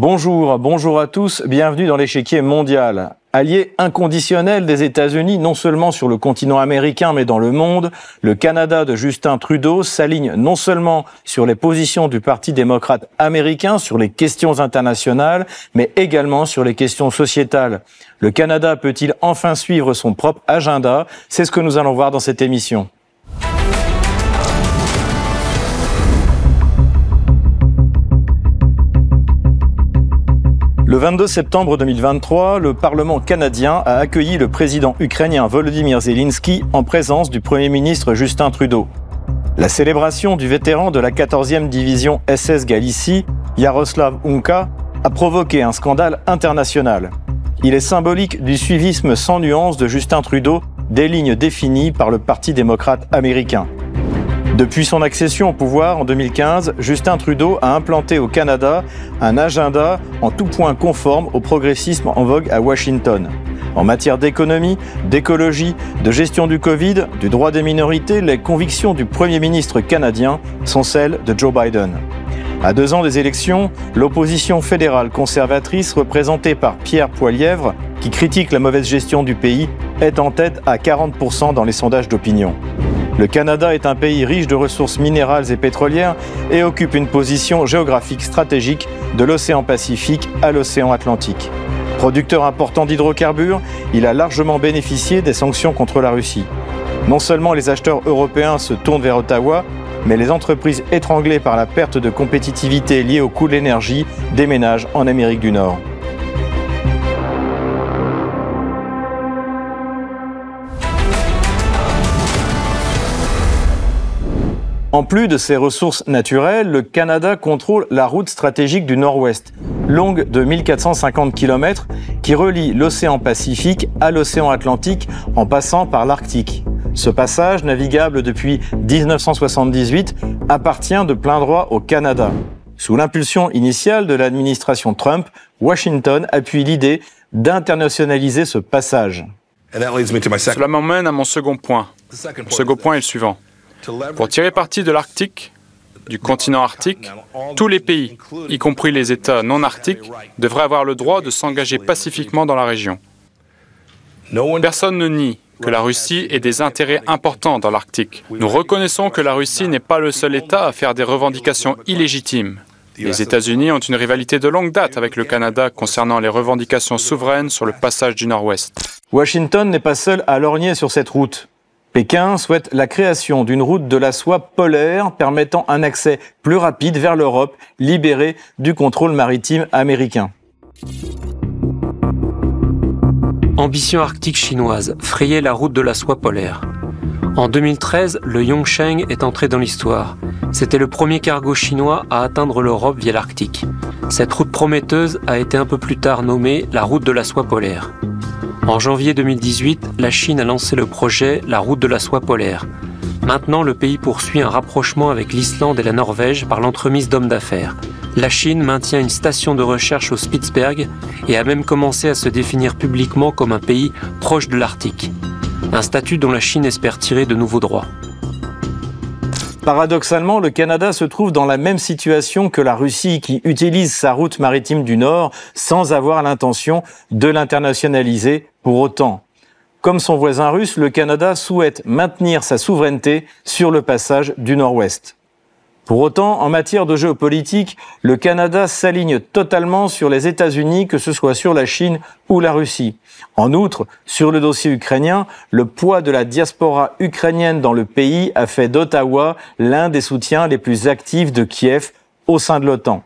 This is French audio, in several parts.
Bonjour, bonjour à tous, bienvenue dans l'échiquier mondial. Allié inconditionnel des États-Unis, non seulement sur le continent américain, mais dans le monde, le Canada de Justin Trudeau s'aligne non seulement sur les positions du Parti démocrate américain sur les questions internationales, mais également sur les questions sociétales. Le Canada peut-il enfin suivre son propre agenda? C'est ce que nous allons voir dans cette émission. Le 22 septembre 2023, le Parlement canadien a accueilli le président ukrainien Volodymyr Zelensky en présence du Premier ministre Justin Trudeau. La célébration du vétéran de la 14e division SS Galicie, Yaroslav Unka, a provoqué un scandale international. Il est symbolique du suivisme sans nuance de Justin Trudeau des lignes définies par le Parti démocrate américain. Depuis son accession au pouvoir en 2015, Justin Trudeau a implanté au Canada un agenda en tout point conforme au progressisme en vogue à Washington. En matière d'économie, d'écologie, de gestion du Covid, du droit des minorités, les convictions du Premier ministre canadien sont celles de Joe Biden. À deux ans des élections, l'opposition fédérale conservatrice représentée par Pierre Poilièvre, qui critique la mauvaise gestion du pays, est en tête à 40% dans les sondages d'opinion. Le Canada est un pays riche de ressources minérales et pétrolières et occupe une position géographique stratégique de l'océan Pacifique à l'océan Atlantique. Producteur important d'hydrocarbures, il a largement bénéficié des sanctions contre la Russie. Non seulement les acheteurs européens se tournent vers Ottawa, mais les entreprises étranglées par la perte de compétitivité liée au coût de l'énergie déménagent en Amérique du Nord. En plus de ses ressources naturelles, le Canada contrôle la route stratégique du Nord-Ouest, longue de 1450 km, qui relie l'océan Pacifique à l'océan Atlantique en passant par l'Arctique. Ce passage, navigable depuis 1978, appartient de plein droit au Canada. Sous l'impulsion initiale de l'administration Trump, Washington appuie l'idée d'internationaliser ce passage. Cela m'emmène à mon second point. Mon second point est le suivant. Pour tirer parti de l'Arctique, du continent arctique, tous les pays, y compris les États non arctiques, devraient avoir le droit de s'engager pacifiquement dans la région. Personne ne nie que la Russie ait des intérêts importants dans l'Arctique. Nous reconnaissons que la Russie n'est pas le seul État à faire des revendications illégitimes. Les États-Unis ont une rivalité de longue date avec le Canada concernant les revendications souveraines sur le passage du Nord-Ouest. Washington n'est pas seul à lorgner sur cette route. Pékin souhaite la création d'une route de la soie polaire permettant un accès plus rapide vers l'Europe, libérée du contrôle maritime américain. Ambition arctique chinoise, frayer la route de la soie polaire. En 2013, le Yongsheng est entré dans l'histoire. C'était le premier cargo chinois à atteindre l'Europe via l'Arctique. Cette route prometteuse a été un peu plus tard nommée la route de la soie polaire. En janvier 2018, la Chine a lancé le projet La route de la soie polaire. Maintenant, le pays poursuit un rapprochement avec l'Islande et la Norvège par l'entremise d'hommes d'affaires. La Chine maintient une station de recherche au Spitzberg et a même commencé à se définir publiquement comme un pays proche de l'Arctique. Un statut dont la Chine espère tirer de nouveaux droits. Paradoxalement, le Canada se trouve dans la même situation que la Russie qui utilise sa route maritime du Nord sans avoir l'intention de l'internationaliser pour autant. Comme son voisin russe, le Canada souhaite maintenir sa souveraineté sur le passage du Nord-Ouest. Pour autant, en matière de géopolitique, le Canada s'aligne totalement sur les États-Unis, que ce soit sur la Chine ou la Russie. En outre, sur le dossier ukrainien, le poids de la diaspora ukrainienne dans le pays a fait d'Ottawa l'un des soutiens les plus actifs de Kiev au sein de l'OTAN.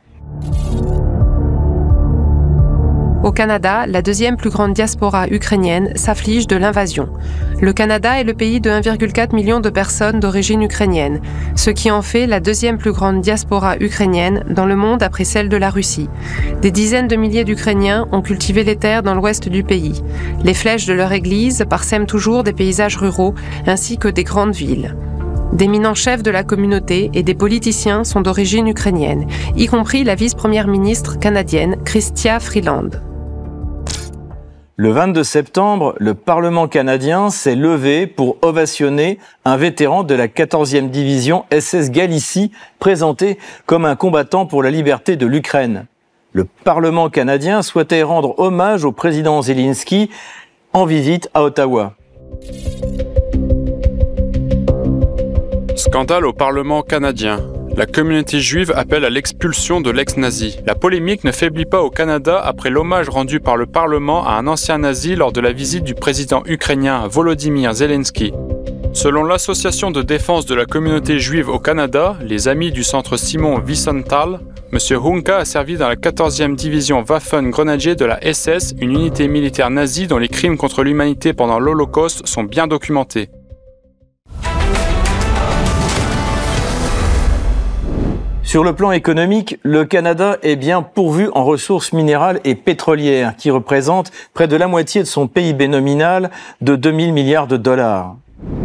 Au Canada, la deuxième plus grande diaspora ukrainienne s'afflige de l'invasion. Le Canada est le pays de 1,4 million de personnes d'origine ukrainienne, ce qui en fait la deuxième plus grande diaspora ukrainienne dans le monde après celle de la Russie. Des dizaines de milliers d'Ukrainiens ont cultivé les terres dans l'ouest du pays. Les flèches de leur église parsèment toujours des paysages ruraux ainsi que des grandes villes. D'éminents chefs de la communauté et des politiciens sont d'origine ukrainienne, y compris la vice-première ministre canadienne Chrystia Freeland. Le 22 septembre, le Parlement canadien s'est levé pour ovationner un vétéran de la 14e division SS Galicie, présenté comme un combattant pour la liberté de l'Ukraine. Le Parlement canadien souhaitait rendre hommage au président Zelensky en visite à Ottawa. Scandale au Parlement canadien. La communauté juive appelle à l'expulsion de l'ex-nazi. La polémique ne faiblit pas au Canada après l'hommage rendu par le Parlement à un ancien nazi lors de la visite du président ukrainien Volodymyr Zelensky. Selon l'Association de défense de la communauté juive au Canada, les amis du centre Simon Wiesenthal, M. Hunka a servi dans la 14e division Waffen Grenadier de la SS, une unité militaire nazie dont les crimes contre l'humanité pendant l'Holocauste sont bien documentés. Sur le plan économique, le Canada est bien pourvu en ressources minérales et pétrolières, qui représentent près de la moitié de son PIB nominal de 2000 milliards de dollars.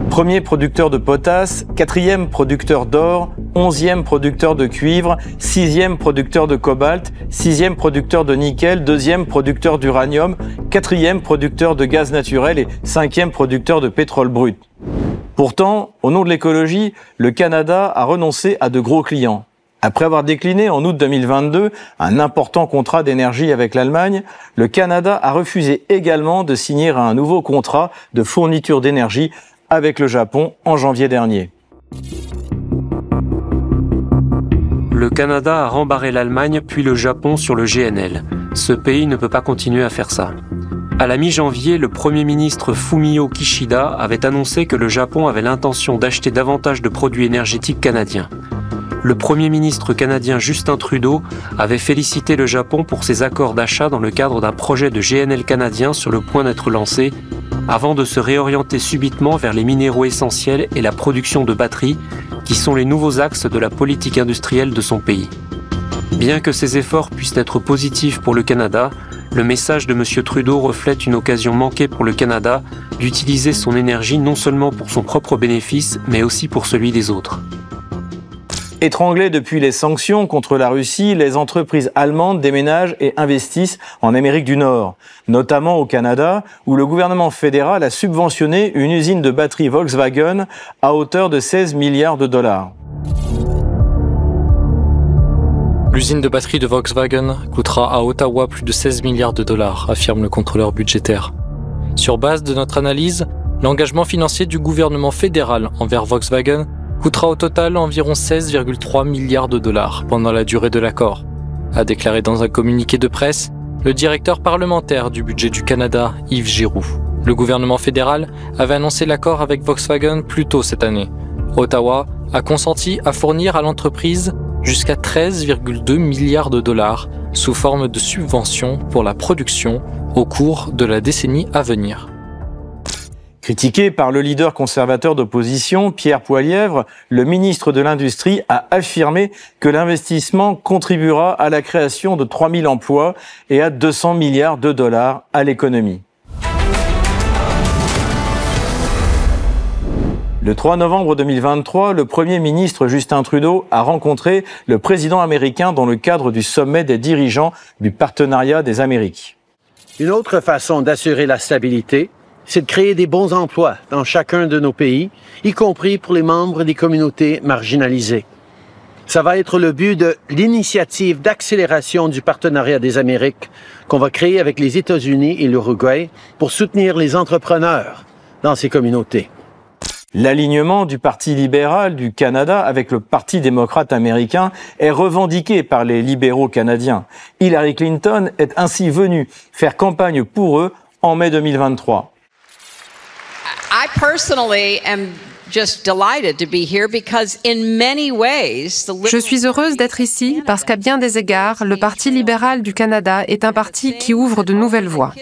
Premier producteur de potasse, quatrième producteur d'or, onzième producteur de cuivre, sixième producteur de cobalt, sixième producteur de nickel, deuxième producteur d'uranium, quatrième producteur de gaz naturel et cinquième producteur de pétrole brut. Pourtant, au nom de l'écologie, le Canada a renoncé à de gros clients. Après avoir décliné en août 2022 un important contrat d'énergie avec l'Allemagne, le Canada a refusé également de signer un nouveau contrat de fourniture d'énergie avec le Japon en janvier dernier. Le Canada a rembarré l'Allemagne puis le Japon sur le GNL. Ce pays ne peut pas continuer à faire ça. À la mi-janvier, le Premier ministre Fumio Kishida avait annoncé que le Japon avait l'intention d'acheter davantage de produits énergétiques canadiens. Le Premier ministre canadien Justin Trudeau avait félicité le Japon pour ses accords d'achat dans le cadre d'un projet de GNL canadien sur le point d'être lancé avant de se réorienter subitement vers les minéraux essentiels et la production de batteries, qui sont les nouveaux axes de la politique industrielle de son pays. Bien que ces efforts puissent être positifs pour le Canada, le message de M. Trudeau reflète une occasion manquée pour le Canada d'utiliser son énergie non seulement pour son propre bénéfice, mais aussi pour celui des autres. Étranglées depuis les sanctions contre la Russie, les entreprises allemandes déménagent et investissent en Amérique du Nord, notamment au Canada, où le gouvernement fédéral a subventionné une usine de batterie Volkswagen à hauteur de 16 milliards de dollars. L'usine de batterie de Volkswagen coûtera à Ottawa plus de 16 milliards de dollars, affirme le contrôleur budgétaire. Sur base de notre analyse, l'engagement financier du gouvernement fédéral envers Volkswagen coûtera au total environ 16,3 milliards de dollars pendant la durée de l'accord, a déclaré dans un communiqué de presse le directeur parlementaire du budget du Canada, Yves Giroux. Le gouvernement fédéral avait annoncé l'accord avec Volkswagen plus tôt cette année. Ottawa a consenti à fournir à l'entreprise jusqu'à 13,2 milliards de dollars sous forme de subventions pour la production au cours de la décennie à venir. Critiqué par le leader conservateur d'opposition, Pierre Poilièvre, le ministre de l'Industrie a affirmé que l'investissement contribuera à la création de 3000 emplois et à 200 milliards de dollars à l'économie. Le 3 novembre 2023, le Premier ministre Justin Trudeau a rencontré le président américain dans le cadre du sommet des dirigeants du partenariat des Amériques. Une autre façon d'assurer la stabilité, c'est de créer des bons emplois dans chacun de nos pays, y compris pour les membres des communautés marginalisées. Ça va être le but de l'initiative d'accélération du partenariat des Amériques qu'on va créer avec les États-Unis et l'Uruguay pour soutenir les entrepreneurs dans ces communautés. L'alignement du Parti libéral du Canada avec le Parti démocrate américain est revendiqué par les libéraux canadiens. Hillary Clinton est ainsi venue faire campagne pour eux en mai 2023. Je suis heureuse d'être ici parce qu'à bien des égards, le Parti libéral du Canada est un parti qui ouvre de nouvelles voies.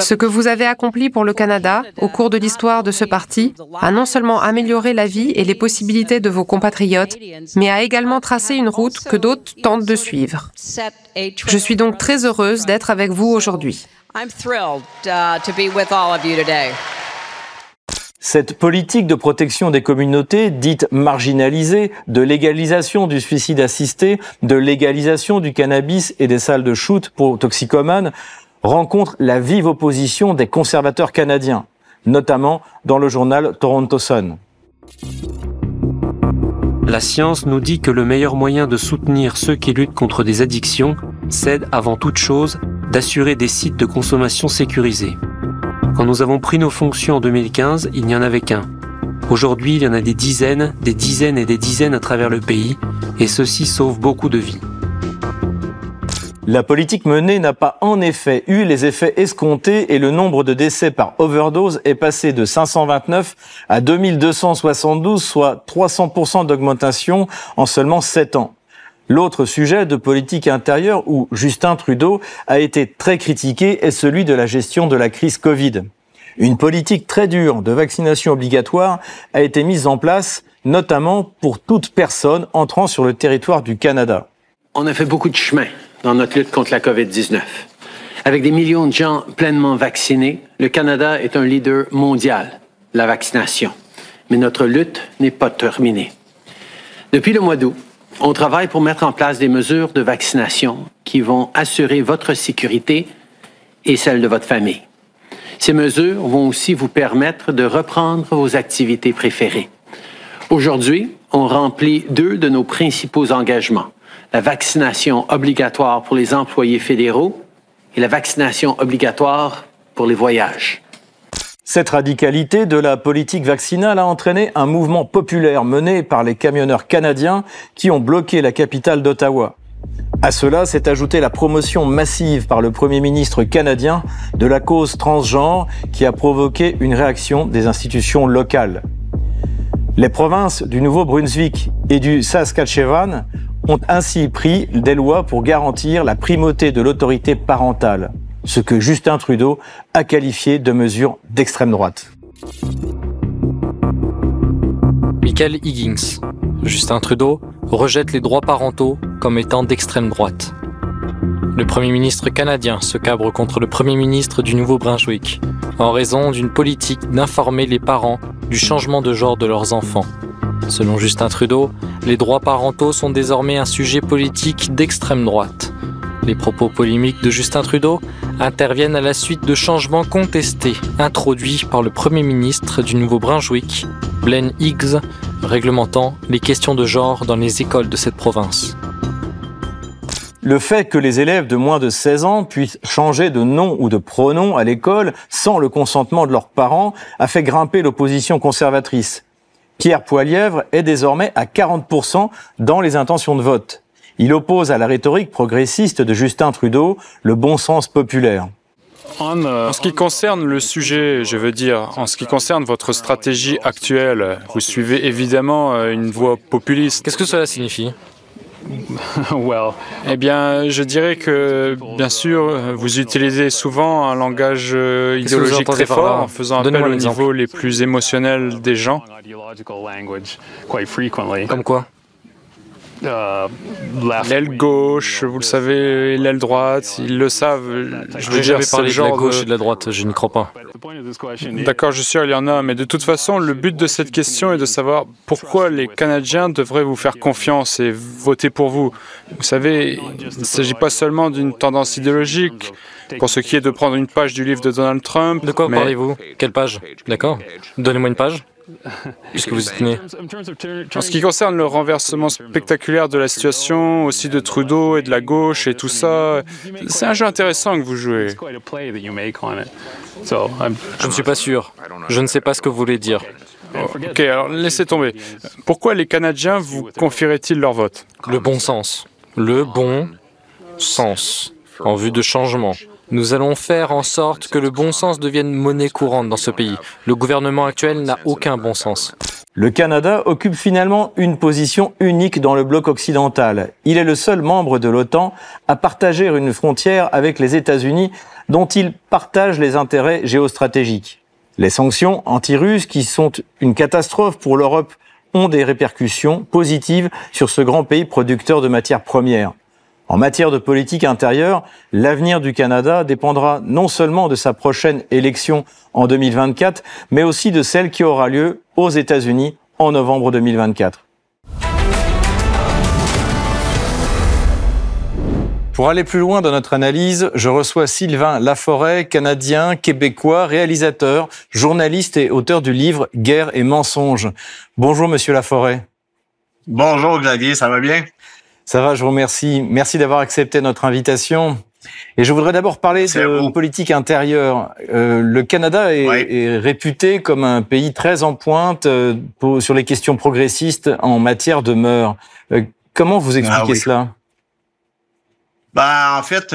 Ce que vous avez accompli pour le Canada au cours de l'histoire de ce parti a non seulement amélioré la vie et les possibilités de vos compatriotes, mais a également tracé une route que d'autres tentent de suivre. Je suis donc très heureuse d'être avec vous aujourd'hui. Cette politique de protection des communautés dites marginalisées, de légalisation du suicide assisté, de légalisation du cannabis et des salles de shoot pour toxicomanes rencontre la vive opposition des conservateurs canadiens, notamment dans le journal Toronto Sun. La science nous dit que le meilleur moyen de soutenir ceux qui luttent contre des addictions, c'est avant toute chose d'assurer des sites de consommation sécurisés. Quand nous avons pris nos fonctions en 2015, il n'y en avait qu'un. Aujourd'hui, il y en a des dizaines, des dizaines et des dizaines à travers le pays, et ceci sauve beaucoup de vies. La politique menée n'a pas en effet eu les effets escomptés et le nombre de décès par overdose est passé de 529 à 2272, soit 300% d'augmentation en seulement 7 ans. L'autre sujet de politique intérieure où Justin Trudeau a été très critiqué est celui de la gestion de la crise Covid. Une politique très dure de vaccination obligatoire a été mise en place, notamment pour toute personne entrant sur le territoire du Canada. On a fait beaucoup de chemin dans notre lutte contre la COVID-19. Avec des millions de gens pleinement vaccinés, le Canada est un leader mondial la vaccination. Mais notre lutte n'est pas terminée. Depuis le mois d'août, on travaille pour mettre en place des mesures de vaccination qui vont assurer votre sécurité et celle de votre famille. Ces mesures vont aussi vous permettre de reprendre vos activités préférées. Aujourd'hui, on remplit deux de nos principaux engagements la vaccination obligatoire pour les employés fédéraux et la vaccination obligatoire pour les voyages. Cette radicalité de la politique vaccinale a entraîné un mouvement populaire mené par les camionneurs canadiens qui ont bloqué la capitale d'Ottawa. À cela s'est ajoutée la promotion massive par le Premier ministre canadien de la cause transgenre qui a provoqué une réaction des institutions locales. Les provinces du Nouveau-Brunswick et du Saskatchewan ont ainsi pris des lois pour garantir la primauté de l'autorité parentale, ce que Justin Trudeau a qualifié de mesure d'extrême droite. Michael Higgins. Justin Trudeau rejette les droits parentaux comme étant d'extrême droite. Le Premier ministre canadien se cabre contre le Premier ministre du Nouveau-Brunswick en raison d'une politique d'informer les parents du changement de genre de leurs enfants Selon Justin Trudeau, les droits parentaux sont désormais un sujet politique d'extrême droite. Les propos polémiques de Justin Trudeau interviennent à la suite de changements contestés introduits par le Premier ministre du Nouveau-Brunswick, Blaine Higgs, réglementant les questions de genre dans les écoles de cette province. Le fait que les élèves de moins de 16 ans puissent changer de nom ou de pronom à l'école sans le consentement de leurs parents a fait grimper l'opposition conservatrice. Pierre Poilièvre est désormais à 40% dans les intentions de vote. Il oppose à la rhétorique progressiste de Justin Trudeau le bon sens populaire. En ce qui concerne le sujet, je veux dire, en ce qui concerne votre stratégie actuelle, vous suivez évidemment euh, une voie populiste. Qu'est-ce que cela signifie? Eh bien, je dirais que, bien sûr, vous utilisez souvent un langage euh, idéologique très fort en faisant appel au niveau les plus émotionnels des gens. Comme quoi? euh, l'aile gauche, vous le savez, l'aile droite, ils le savent. Je veux dire, parler de la gauche et de la droite, je n'y crois pas. D'accord, je suis sûr, il y en a, mais de toute façon, le but de cette question est de savoir pourquoi les Canadiens devraient vous faire confiance et voter pour vous. Vous savez, il ne s'agit pas seulement d'une tendance idéologique. Pour ce qui est de prendre une page du livre de Donald Trump. De quoi parlez-vous? Quelle page? D'accord. Donnez-moi une page puisque vous êtes né. En ce qui concerne le renversement spectaculaire de la situation, aussi de Trudeau et de la gauche et tout ça, c'est un jeu intéressant que vous jouez. Je ne suis pas sûr. Je ne sais pas ce que vous voulez dire. ok, alors laissez tomber. Pourquoi les Canadiens vous confieraient-ils leur vote? Le bon sens. Le bon sens. En vue de changement. Nous allons faire en sorte que le bon sens devienne monnaie courante dans ce pays. Le gouvernement actuel n'a aucun bon sens. Le Canada occupe finalement une position unique dans le bloc occidental. Il est le seul membre de l'OTAN à partager une frontière avec les États-Unis dont il partage les intérêts géostratégiques. Les sanctions anti-russes, qui sont une catastrophe pour l'Europe, ont des répercussions positives sur ce grand pays producteur de matières premières. En matière de politique intérieure, l'avenir du Canada dépendra non seulement de sa prochaine élection en 2024, mais aussi de celle qui aura lieu aux États-Unis en novembre 2024. Pour aller plus loin dans notre analyse, je reçois Sylvain Laforêt, canadien, québécois, réalisateur, journaliste et auteur du livre Guerre et mensonges. Bonjour monsieur Laforêt. Bonjour Xavier, ça va bien? Ça va, je vous remercie. Merci d'avoir accepté notre invitation. Et je voudrais d'abord parler de politique intérieure. Euh, le Canada est, réputé comme un pays très en pointe euh, sur les questions progressistes en matière de mœurs. Euh, comment vous expliquez ah cela? Ben, en fait,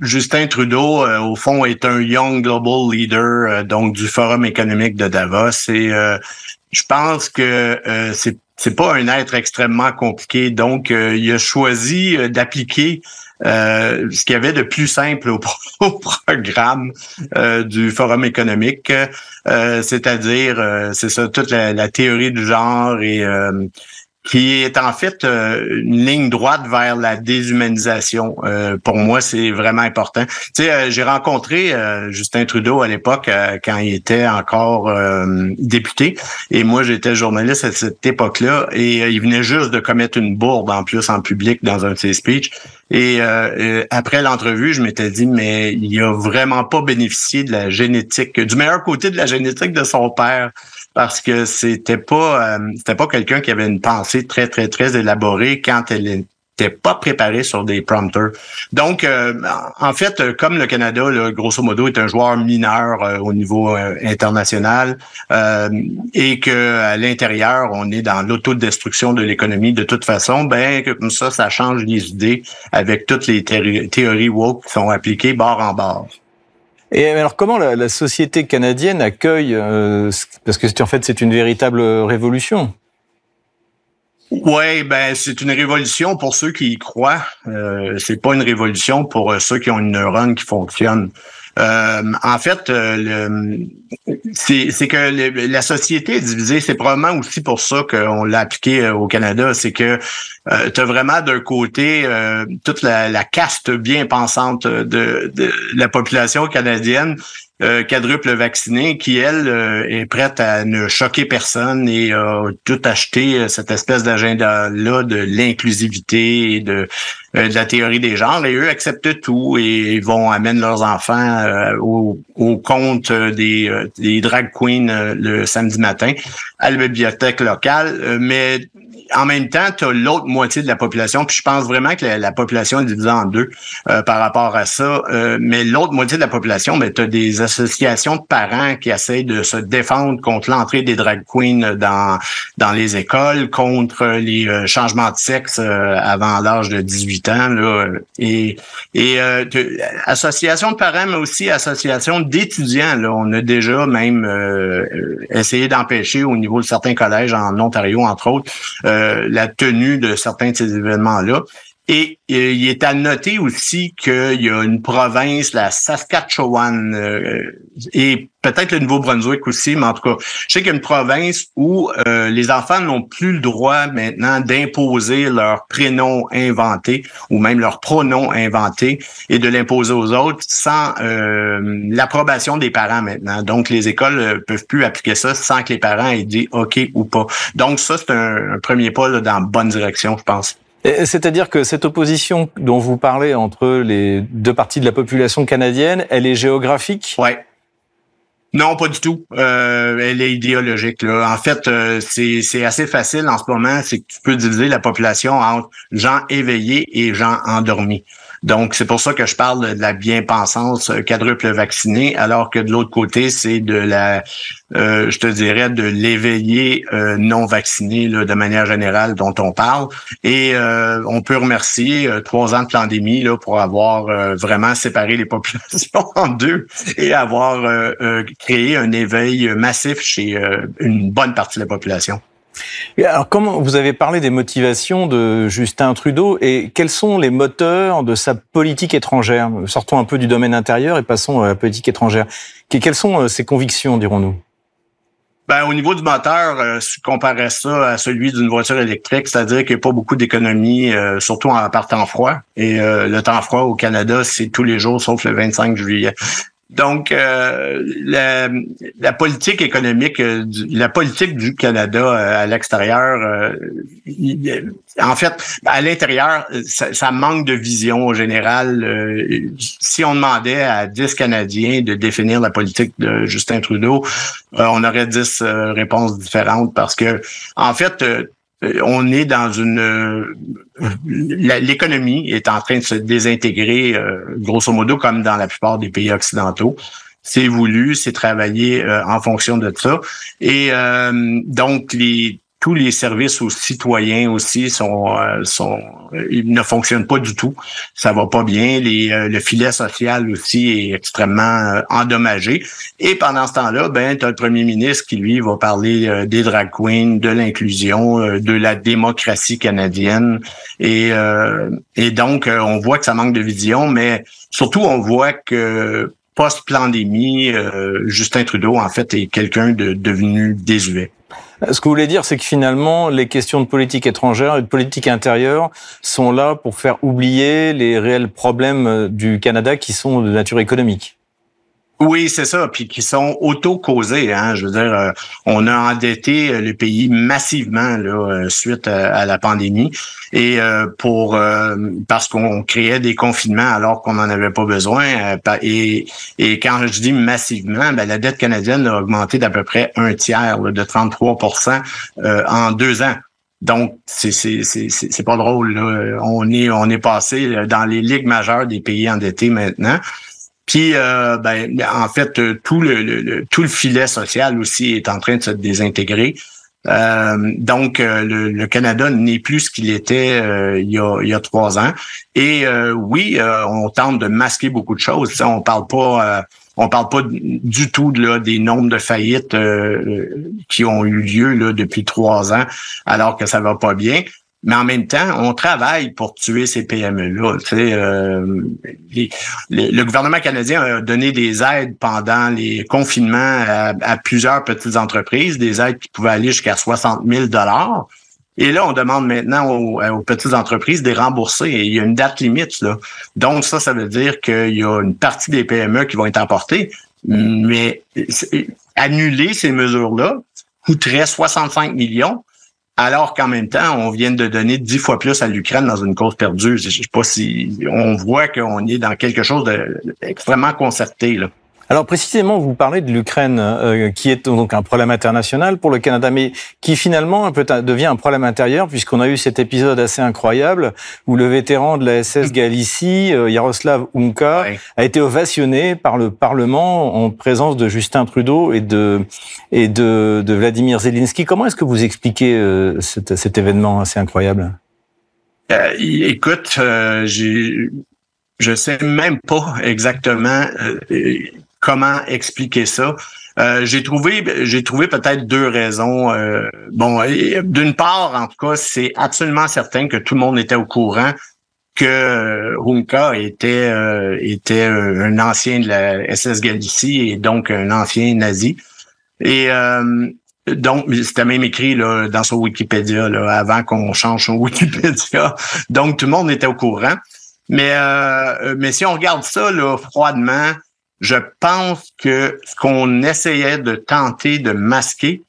Justin Trudeau, au fond, est un young global leader donc du Forum économique de Davos. Et je pense que c'est c'est pas un être extrêmement compliqué. Donc, il a choisi d'appliquer euh, ce qu'il y avait de plus simple au, programme euh, du Forum économique, euh, c'est-à-dire, c'est ça, toute la, la, théorie du genre et qui est en fait euh, une ligne droite vers la déshumanisation. Euh, pour moi, c'est vraiment important. Tu sais, euh, j'ai rencontré Justin Trudeau à l'époque quand il était encore député, et moi j'étais journaliste à cette époque-là, et il venait juste de commettre une bourde en plus en public dans un de ses speeches. Et après l'entrevue, je m'étais dit, mais il a vraiment pas bénéficié de la génétique, du meilleur côté de la génétique de son père parce que c'était pas euh, c'était pas quelqu'un qui avait une pensée très très très élaborée quand elle pas préparée sur des prompters. Donc, euh, en fait, comme le Canada, grosso modo, est un joueur mineur euh, au niveau international et que à l'intérieur, on est dans l'autodestruction de l'économie de toute façon, ben comme ça, ça change les idées avec toutes les théories woke qui sont appliquées bord en bord. Et alors, comment la, société canadienne accueille, euh, parce que en fait, c'est une véritable révolution? Oui, ben c'est une révolution pour ceux qui y croient. Euh, c'est pas une révolution pour euh, ceux qui ont une neurone qui fonctionne. Euh, en fait, euh, c'est que la société est divisée. C'est probablement aussi pour ça qu'on l'a appliqué au Canada. C'est que tu as vraiment d'un côté toute la, caste bien pensante de la population canadienne euh, quadruple vaccinée qui, elle, euh, est prête à ne choquer personne et a tout acheté euh, cette espèce d'agenda-là de l'inclusivité et de, la théorie des genres. Et eux acceptent tout et vont amener leurs enfants au, au, compte des, des drag queens le samedi matin à la bibliothèque locale. mais en même temps, tu as l'autre moitié de la population, puis je pense vraiment que la, population est divisée en deux euh, par rapport à ça. Euh, mais l'autre moitié de la population, ben, tu as des associations de parents qui essayent de se défendre contre l'entrée des drag queens dans, dans les écoles, contre les euh, changements de sexe avant l'âge de 18 ans. Là, et et association de parents, mais aussi association d'étudiants. Là, on a déjà même essayé d'empêcher au niveau de certains collèges en Ontario, entre autres, euh, la tenue de certains de ces événements-là. Et il est à noter aussi qu'il y a une province, la Saskatchewan, euh, et peut-être le Nouveau-Brunswick aussi, mais en tout cas, je sais qu'il y a une province où euh, les enfants n'ont plus le droit maintenant d'imposer leur prénom inventé ou même leur pronom inventé et de l'imposer aux autres sans l'approbation des parents maintenant. Donc, les écoles peuvent plus appliquer ça sans que les parents aient dit OK ou pas. Donc, ça, c'est un, premier pas dans la bonne direction, je pense. C'est-à-dire que cette opposition dont vous parlez entre les deux parties de la population canadienne, elle est géographique? Ouais. Non, pas du tout. Euh, elle est idéologique. Là. En fait, euh, c'est assez facile en ce moment. C'est que tu peux diviser la population entre gens éveillés et gens endormis. Donc, c'est pour ça que je parle de la bien-pensance euh, quadruple vaccinée, alors que de l'autre côté, c'est de la, euh, je te dirais, de l'éveillé euh, non vacciné là, de manière générale dont on parle. Et on peut remercier trois ans de pandémie là, pour avoir vraiment séparé les populations en deux et avoir créé un éveil massif chez une bonne partie de la population. Alors, comment vous avez parlé des motivations de Justin Trudeau et quels sont les moteurs de sa politique étrangère? Sortons un peu du domaine intérieur et passons à la politique étrangère. Quelles sont euh, ses convictions, dirons-nous? Ben, au niveau du moteur, euh, si comparais ça à celui d'une voiture électrique, c'est-à-dire qu'il n'y a pas beaucoup d'économie, euh, surtout en partant froid. Et le temps froid au Canada, c'est tous les jours, sauf le 25 juillet. Donc, euh, la, politique économique, euh, la politique du Canada euh, à l'extérieur, en fait, à l'intérieur, ça, manque de vision au général. si on demandait à 10 Canadiens de définir la politique de Justin Trudeau, on aurait 10 réponses différentes parce que, en fait, on est dans une l'économie est en train de se désintégrer grosso modo comme dans la plupart des pays occidentaux c'est voulu, c'est travaillé en fonction de ça. Et donc, les tous les services aux citoyens aussi sont, euh, sont ils ne fonctionnent pas du tout. Ça va pas bien. Les, euh, le filet social aussi est extrêmement euh, endommagé. Et pendant ce temps-là, ben, tu as le premier ministre qui, lui, va parler des drag queens, de l'inclusion, de la démocratie canadienne. Et, et donc, on voit que ça manque de vision, mais surtout, on voit que post-pandémie, Justin Trudeau, en fait, est quelqu'un de devenu désuet. Ce que vous voulez dire, c'est que finalement, les questions de politique étrangère et de politique intérieure sont là pour faire oublier les réels problèmes du Canada qui sont de nature économique. Oui, c'est ça, puis qui sont auto-causés. Hein, je veux dire, euh, on a endetté euh, le pays massivement là, euh, suite à, la pandémie et pour parce qu'on créait des confinements alors qu'on n'en avait pas besoin. et, quand je dis massivement, ben, la dette canadienne a augmenté d'à peu près un tiers, de 33% en deux ans. Donc, c'est c'est pas drôle. Là. On est on est passé dans les ligues majeures des pays endettés maintenant. Puis, euh, ben, en fait, euh, tout le, tout le filet social aussi est en train de se désintégrer. Euh, donc, le, Canada n'est plus ce qu'il était il, y a, il y a trois ans. Et oui, on tente de masquer beaucoup de choses. On parle pas, on parle pas du tout là, des nombres de faillites qui ont eu lieu là, depuis trois ans, alors que ça va pas bien. Mais en même temps, on travaille pour tuer ces PME-là. Tu sais, euh, le gouvernement canadien a donné des aides pendant les confinements à, plusieurs petites entreprises, des aides qui pouvaient aller jusqu'à 60 000 dollars. Et là, on demande maintenant aux, petites entreprises de rembourser. Et il y a une date limite. Là. Donc, ça, ça veut dire qu'il y a une partie des PME qui vont être emportées. Mais annuler ces mesures-là coûterait 65 millions alors qu'en même temps, on vient de donner dix fois plus à l'Ukraine dans une cause perdue. Je sais pas si on voit qu'on est dans quelque chose d'extrêmement concerté. Là. Alors précisément, vous parlez de l'Ukraine, euh, qui est donc un problème international pour le Canada, mais qui finalement peut devient un problème intérieur, puisqu'on a eu cet épisode assez incroyable où le vétéran de la SS Galicie, euh, Yaroslav Unka, a été ovationné par le Parlement en présence de Justin Trudeau et de et de, de Vladimir Zelensky. Comment est-ce que vous expliquez euh, cet, cet, événement assez incroyable? Écoute, j'ai je sais même pas exactement comment expliquer ça. Euh, j'ai trouvé j'ai trouvé peut-être deux raisons. Euh, bon, d'une part, en tout cas, c'est absolument certain que tout le monde était au courant que était euh, était un ancien de la SS Galicie et donc un ancien nazi. Et donc, c'était même écrit là, dans son Wikipédia là, avant qu'on change son Wikipédia. Donc, tout le monde était au courant. Mais mais si on regarde ça là, froidement, je pense que ce qu'on essayait de tenter de masquer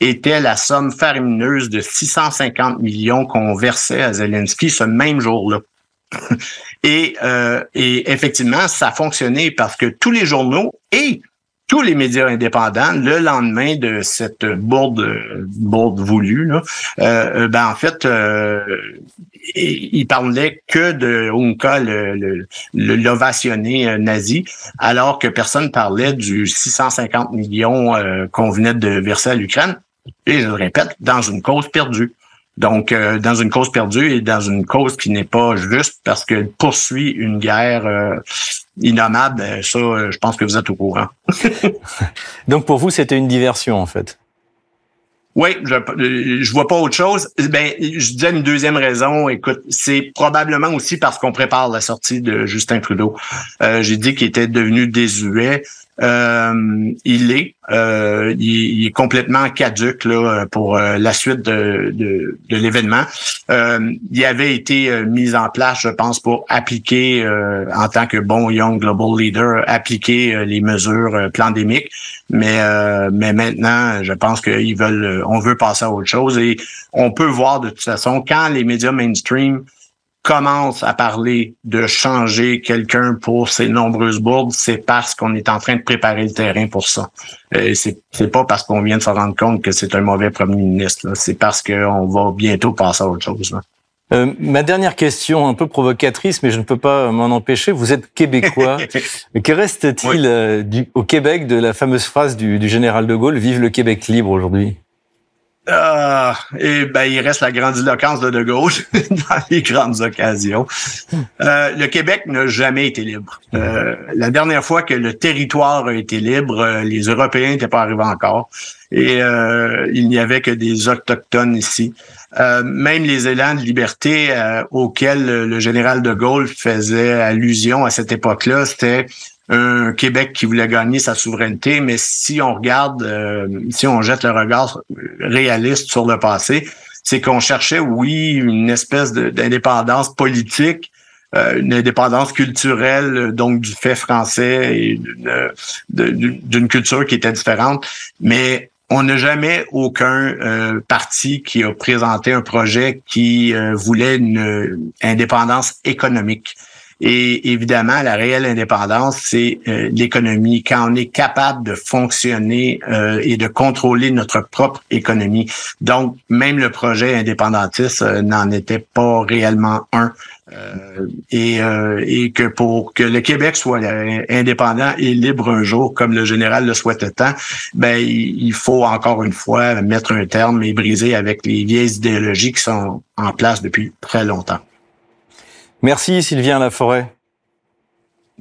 était la somme faramineuse de 650 millions qu'on versait à Zelensky ce même jour-là. et, euh, et effectivement, ça a fonctionné parce que tous les journaux et tous les médias indépendants, le lendemain de cette bourde, bourde voulue, là, euh, ben en fait, euh, il parlait que de Unka, le, l'ovationné euh, nazi, alors que personne parlait du 650 millions euh, qu'on venait de verser à l'Ukraine. Et je le répète, dans une cause perdue. Donc, euh, dans une cause perdue et dans une cause qui n'est pas juste parce qu'elle poursuit une guerre innommable, ben, ça, je pense que vous êtes au courant. Donc, pour vous, c'était une diversion, en fait? Oui, je, je vois pas autre chose. Ben, je disais une deuxième raison. Écoute, c'est probablement aussi parce qu'on prépare la sortie de Justin Trudeau. Euh, J'ai dit qu'il était devenu désuet. Euh, il est, euh, il, est complètement caduque là, pour euh, la suite de, de, l'événement. Euh, il avait été mis en place, je pense, pour appliquer, en tant que bon young global leader, appliquer les mesures pandémiques. Mais mais maintenant, je pense qu'ils veulent, on veut passer à autre chose et on peut voir de toute façon quand les médias mainstream commence à parler de changer quelqu'un pour ses nombreuses bourdes, c'est parce qu'on est en train de préparer le terrain pour ça. Euh, c'est, c'est pas parce qu'on vient de se rendre compte que c'est un mauvais premier ministre. C'est parce qu'on va bientôt passer à autre chose. Euh, ma dernière question, un peu provocatrice, mais je ne peux pas m'en empêcher. Vous êtes québécois. que reste-t-il euh, au Québec de la fameuse phrase du, du général de Gaulle "Vive le Québec libre" aujourd'hui? Ah, et ben il reste la grandiloquence de De Gaulle dans les grandes occasions. Euh, le Québec n'a jamais été libre. Euh, la dernière fois que le territoire a été libre, euh, les Européens n'étaient pas arrivés encore, et il n'y avait que des autochtones ici. même les élans de liberté auxquels le général de Gaulle faisait allusion à cette époque-là, c'était un Québec qui voulait gagner sa souveraineté, mais si on regarde, euh, si on jette le regard réaliste sur le passé, c'est qu'on cherchait, oui, une espèce d'indépendance politique, euh, une indépendance culturelle, donc du fait français et d'une culture qui était différente, mais on n'a jamais aucun euh, parti qui a présenté un projet qui voulait une indépendance économique. Et évidemment, la réelle indépendance, c'est euh, l'économie. Quand on est capable de fonctionner euh, et de contrôler notre propre économie. Donc, même le projet indépendantiste euh, n'en était pas réellement un. Et, et, que pour que le Québec soit indépendant et libre un jour, comme le général le souhaitait tant, ben il faut encore une fois mettre un terme et briser avec les vieilles idéologies qui sont en place depuis très longtemps. Merci Sylvien Laforêt.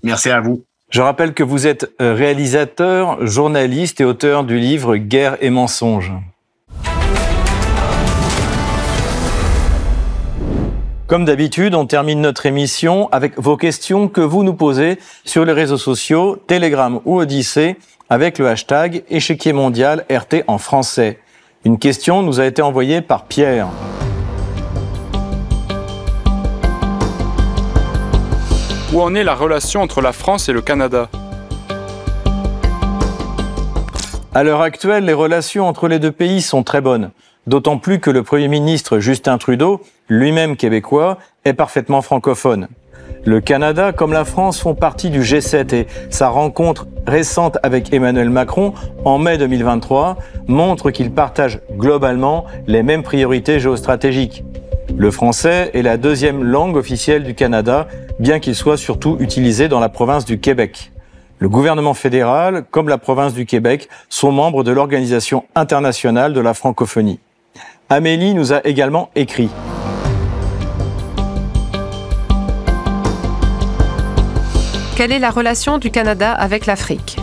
Merci à vous. Je rappelle que vous êtes euh, réalisateur, journaliste et auteur du livre Guerre et mensonges. Comme d'habitude, on termine notre émission avec vos questions que vous nous posez sur les réseaux sociaux, Telegram ou Odyssée, avec le hashtag échiquier mondial RT en français. Une question nous a été envoyée par Pierre. Où en est la relation entre la France et le Canada? À l'heure actuelle, les relations entre les deux pays sont très bonnes, d'autant plus que le Premier ministre Justin Trudeau, lui-même québécois, est parfaitement francophone. Le Canada comme la France font partie du G7 et sa rencontre récente avec Emmanuel Macron en mai 2023 montre qu'ils partagent globalement les mêmes priorités géostratégiques. Le français est la deuxième langue officielle du Canada, bien qu'il soit surtout utilisé dans la province du Québec. Le gouvernement fédéral, comme la province du Québec, sont membres de l'Organisation internationale de la francophonie. Amélie nous a également écrit. Quelle est la relation du Canada avec l'Afrique?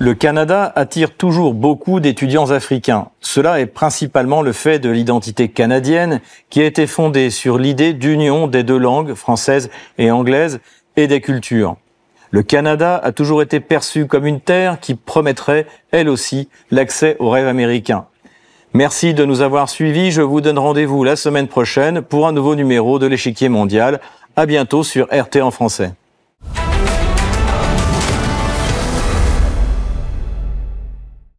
Le Canada attire toujours beaucoup d'étudiants africains. Cela est principalement le fait de l'identité canadienne qui a été fondée sur l'idée d'union des deux langues, française et anglaise, et des cultures. Le Canada a toujours été perçu comme une terre qui promettrait, elle aussi, l'accès au rêve américain. Merci de nous avoir suivis. Je vous donne rendez-vous la semaine prochaine pour un nouveau numéro de l'échiquier mondial. À bientôt sur RT en français.